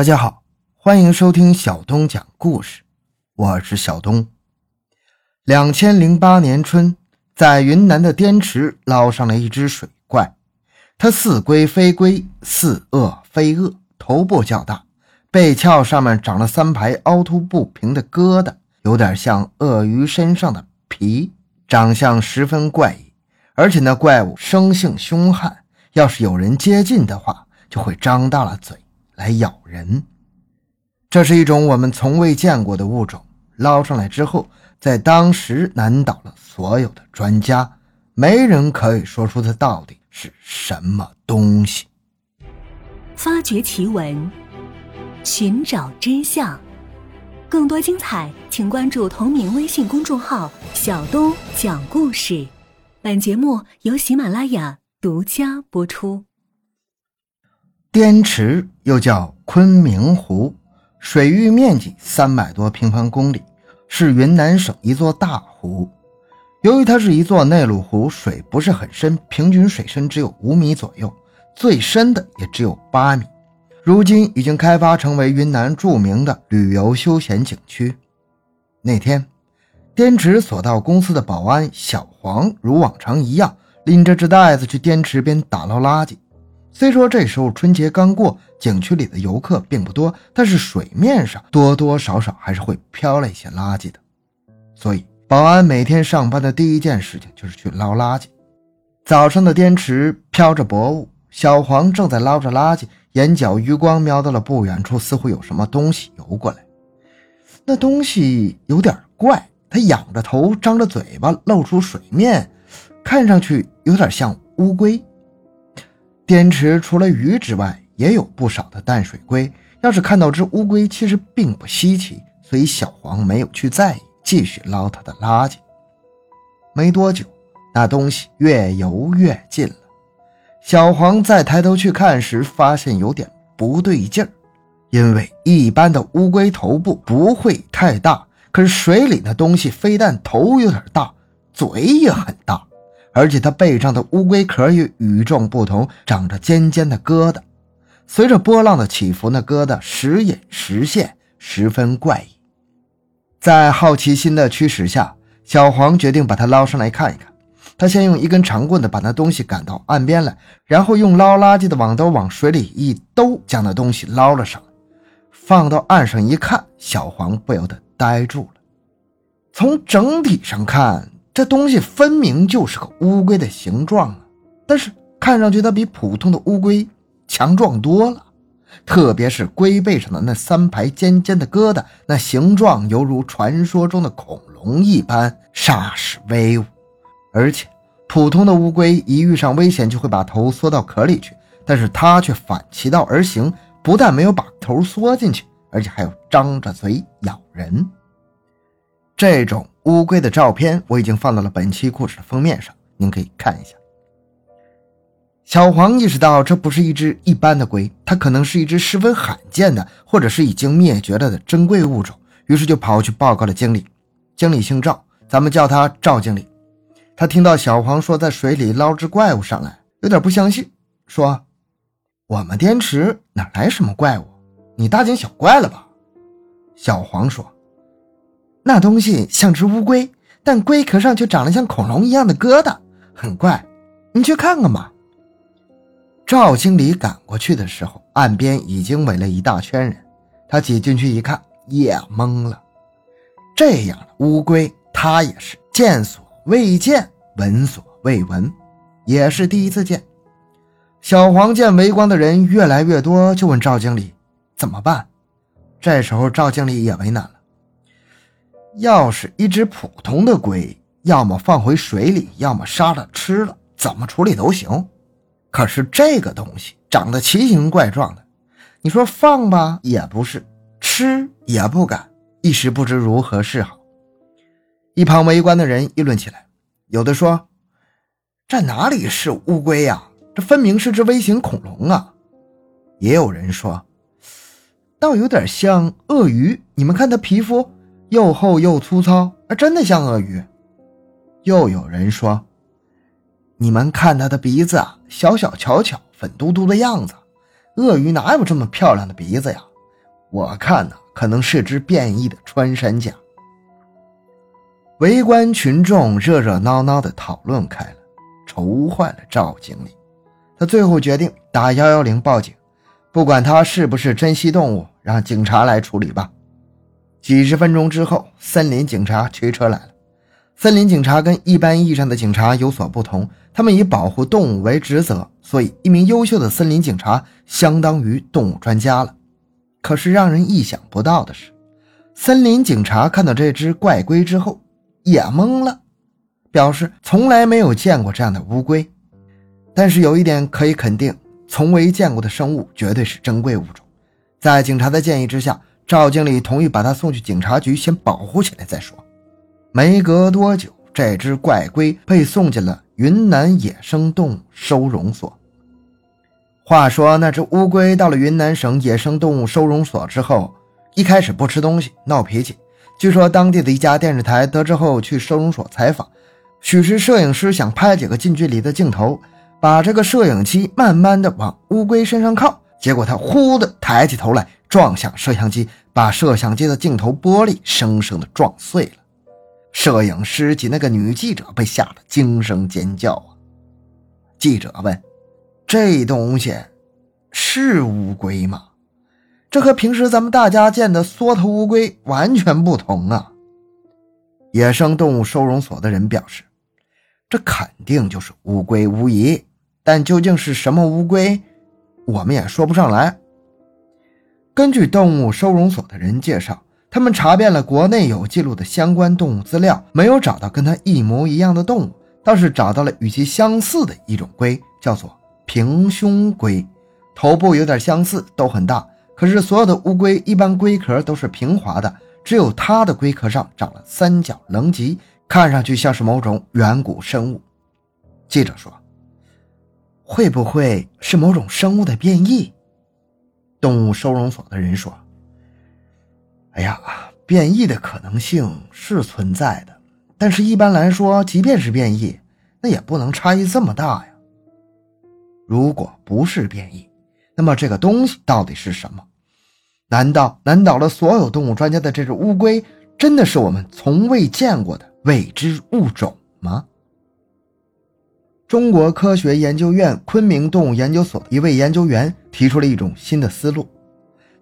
大家好，欢迎收听小东讲故事，我是小东。两千零八年春，在云南的滇池捞上了一只水怪，它似龟非龟，似鳄非鳄，头部较大，背壳上面长了三排凹凸不平的疙瘩，有点像鳄鱼身上的皮，长相十分怪异。而且那怪物生性凶悍，要是有人接近的话，就会张大了嘴。来咬人，这是一种我们从未见过的物种。捞上来之后，在当时难倒了所有的专家，没人可以说出它到底是什么东西。发掘奇闻，寻找真相，更多精彩，请关注同名微信公众号“小东讲故事”。本节目由喜马拉雅独家播出。滇池又叫昆明湖，水域面积三百多平方公里，是云南省一座大湖。由于它是一座内陆湖，水不是很深，平均水深只有五米左右，最深的也只有八米。如今已经开发成为云南著名的旅游休闲景区。那天，滇池索道公司的保安小黄如往常一样，拎着只袋子去滇池边打捞垃圾。虽说这时候春节刚过，景区里的游客并不多，但是水面上多多少少还是会飘来一些垃圾的。所以，保安每天上班的第一件事情就是去捞垃圾。早上的滇池飘着薄雾，小黄正在捞着垃圾，眼角余光瞄到了不远处，似乎有什么东西游过来。那东西有点怪，它仰着头，张着嘴巴，露出水面，看上去有点像乌龟。滇池除了鱼之外，也有不少的淡水龟。要是看到只乌龟，其实并不稀奇，所以小黄没有去在意，继续捞他的垃圾。没多久，那东西越游越近了。小黄再抬头去看时，发现有点不对劲儿，因为一般的乌龟头部不会太大，可是水里那东西非但头有点大，嘴也很大。而且它背上的乌龟壳也与众不同，长着尖尖的疙瘩，随着波浪的起伏，那疙瘩时隐时现，十分怪异。在好奇心的驱使下，小黄决定把它捞上来看一看。他先用一根长棍子把那东西赶到岸边来，然后用捞垃圾的网兜往水里一兜，将那东西捞了上来，放到岸上一看，小黄不由得呆住了。从整体上看，这东西分明就是个乌龟的形状啊，但是看上去它比普通的乌龟强壮多了，特别是龟背上的那三排尖尖的疙瘩，那形状犹如传说中的恐龙一般，煞是威武。而且普通的乌龟一遇上危险就会把头缩到壳里去，但是它却反其道而行，不但没有把头缩进去，而且还要张着嘴咬人。这种。乌龟的照片我已经放到了本期故事的封面上，您可以看一下。小黄意识到这不是一只一般的龟，它可能是一只十分罕见的，或者是已经灭绝了的珍贵物种，于是就跑去报告了经理。经理姓赵，咱们叫他赵经理。他听到小黄说在水里捞只怪物上来，有点不相信，说：“我们滇池哪来什么怪物？你大惊小怪了吧？”小黄说。那东西像只乌龟，但龟壳上却长了像恐龙一样的疙瘩，很怪。你去看看吧。赵经理赶过去的时候，岸边已经围了一大圈人。他挤进去一看，也懵了。这样的乌龟，他也是见所未见，闻所未闻，也是第一次见。小黄见围观的人越来越多，就问赵经理怎么办。这时候，赵经理也为难了。要是一只普通的龟，要么放回水里，要么杀了吃了，怎么处理都行。可是这个东西长得奇形怪状的，你说放吧也不是，吃也不敢，一时不知如何是好。一旁围观的人议论起来，有的说：“这哪里是乌龟呀？这分明是只微型恐龙啊！”也有人说：“倒有点像鳄鱼，你们看它皮肤。”又厚又粗糙，啊，真的像鳄鱼。又有人说：“你们看它的鼻子啊，小小巧巧，粉嘟嘟的样子。鳄鱼哪有这么漂亮的鼻子呀？我看呢，可能是只变异的穿山甲。围观群众热热闹闹的讨论开了，愁坏了赵经理。他最后决定打幺幺零报警，不管他是不是珍稀动物，让警察来处理吧。几十分钟之后，森林警察驱车来了。森林警察跟一般意义上的警察有所不同，他们以保护动物为职责，所以一名优秀的森林警察相当于动物专家了。可是让人意想不到的是，森林警察看到这只怪龟之后也懵了，表示从来没有见过这样的乌龟。但是有一点可以肯定，从未见过的生物绝对是珍贵物种。在警察的建议之下，赵经理同意把他送去警察局先保护起来再说。没隔多久，这只怪龟被送进了云南野生动物收容所。话说，那只乌龟到了云南省野生动物收容所之后，一开始不吃东西，闹脾气。据说当地的一家电视台得知后去收容所采访，许是摄影师想拍几个近距离的镜头，把这个摄影机慢慢的往乌龟身上靠，结果它忽的抬起头来撞向摄像机，把摄像机的镜头玻璃生生的撞碎了。摄影师及那个女记者被吓得惊声尖叫啊！记者问：“这东西是乌龟吗？这和平时咱们大家见的缩头乌龟完全不同啊！”野生动物收容所的人表示：“这肯定就是乌龟无疑，但究竟是什么乌龟，我们也说不上来。”根据动物收容所的人介绍。他们查遍了国内有记录的相关动物资料，没有找到跟它一模一样的动物，倒是找到了与其相似的一种龟，叫做平胸龟，头部有点相似，都很大。可是所有的乌龟一般龟壳都是平滑的，只有它的龟壳上长了三角棱棘，看上去像是某种远古生物。记者说：“会不会是某种生物的变异？”动物收容所的人说。哎呀，变异的可能性是存在的，但是一般来说，即便是变异，那也不能差异这么大呀。如果不是变异，那么这个东西到底是什么？难道难倒了所有动物专家的这只乌龟，真的是我们从未见过的未知物种吗？中国科学研究院昆明动物研究所一位研究员提出了一种新的思路。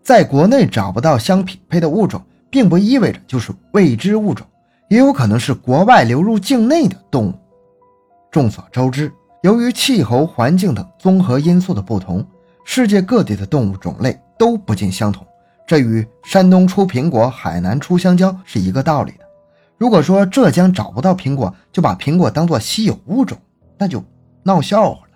在国内找不到相匹配的物种，并不意味着就是未知物种，也有可能是国外流入境内的动物。众所周知，由于气候环境等综合因素的不同，世界各地的动物种类都不尽相同。这与山东出苹果，海南出香蕉是一个道理的。如果说浙江找不到苹果，就把苹果当作稀有物种，那就闹笑话了。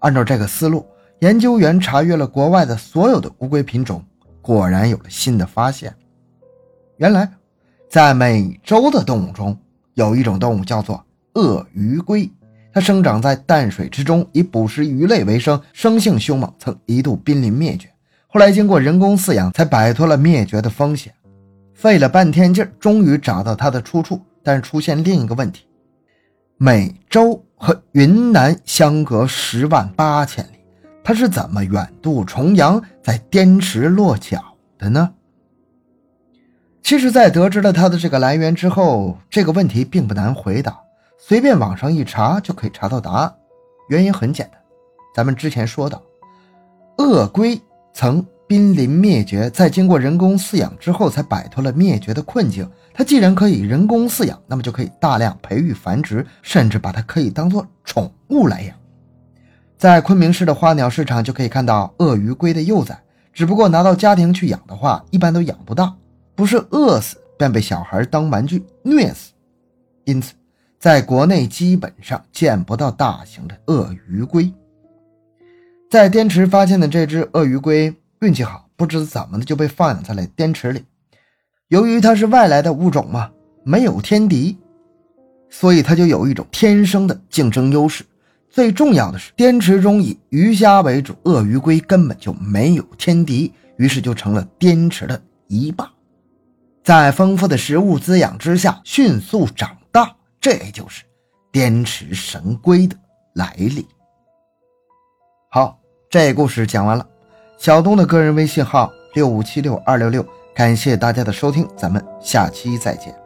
按照这个思路。研究员查阅了国外的所有的乌龟品种，果然有了新的发现。原来，在美洲的动物中，有一种动物叫做鳄鱼龟，它生长在淡水之中，以捕食鱼类为生，生性凶猛，曾一度濒临灭绝。后来经过人工饲养，才摆脱了灭绝的风险。费了半天劲，终于找到它的出处，但是出现另一个问题：美洲和云南相隔十万八千里。他是怎么远渡重洋，在滇池落脚的呢？其实，在得知了他的这个来源之后，这个问题并不难回答，随便网上一查就可以查到答案。原因很简单，咱们之前说到，鳄龟曾濒临灭绝，在经过人工饲养之后，才摆脱了灭绝的困境。它既然可以人工饲养，那么就可以大量培育繁殖，甚至把它可以当做宠物来养。在昆明市的花鸟市场就可以看到鳄鱼龟的幼崽，只不过拿到家庭去养的话，一般都养不大，不是饿死，便被小孩当玩具虐死。因此，在国内基本上见不到大型的鳄鱼龟。在滇池发现的这只鳄鱼龟运气好，不知怎么的就被放养在了滇池里。由于它是外来的物种嘛，没有天敌，所以它就有一种天生的竞争优势。最重要的是，滇池中以鱼虾为主，鳄鱼龟根本就没有天敌，于是就成了滇池的一霸。在丰富的食物滋养之下，迅速长大，这就是滇池神龟的来历。好，这故事讲完了。小东的个人微信号六五七六二六六。感谢大家的收听，咱们下期再见。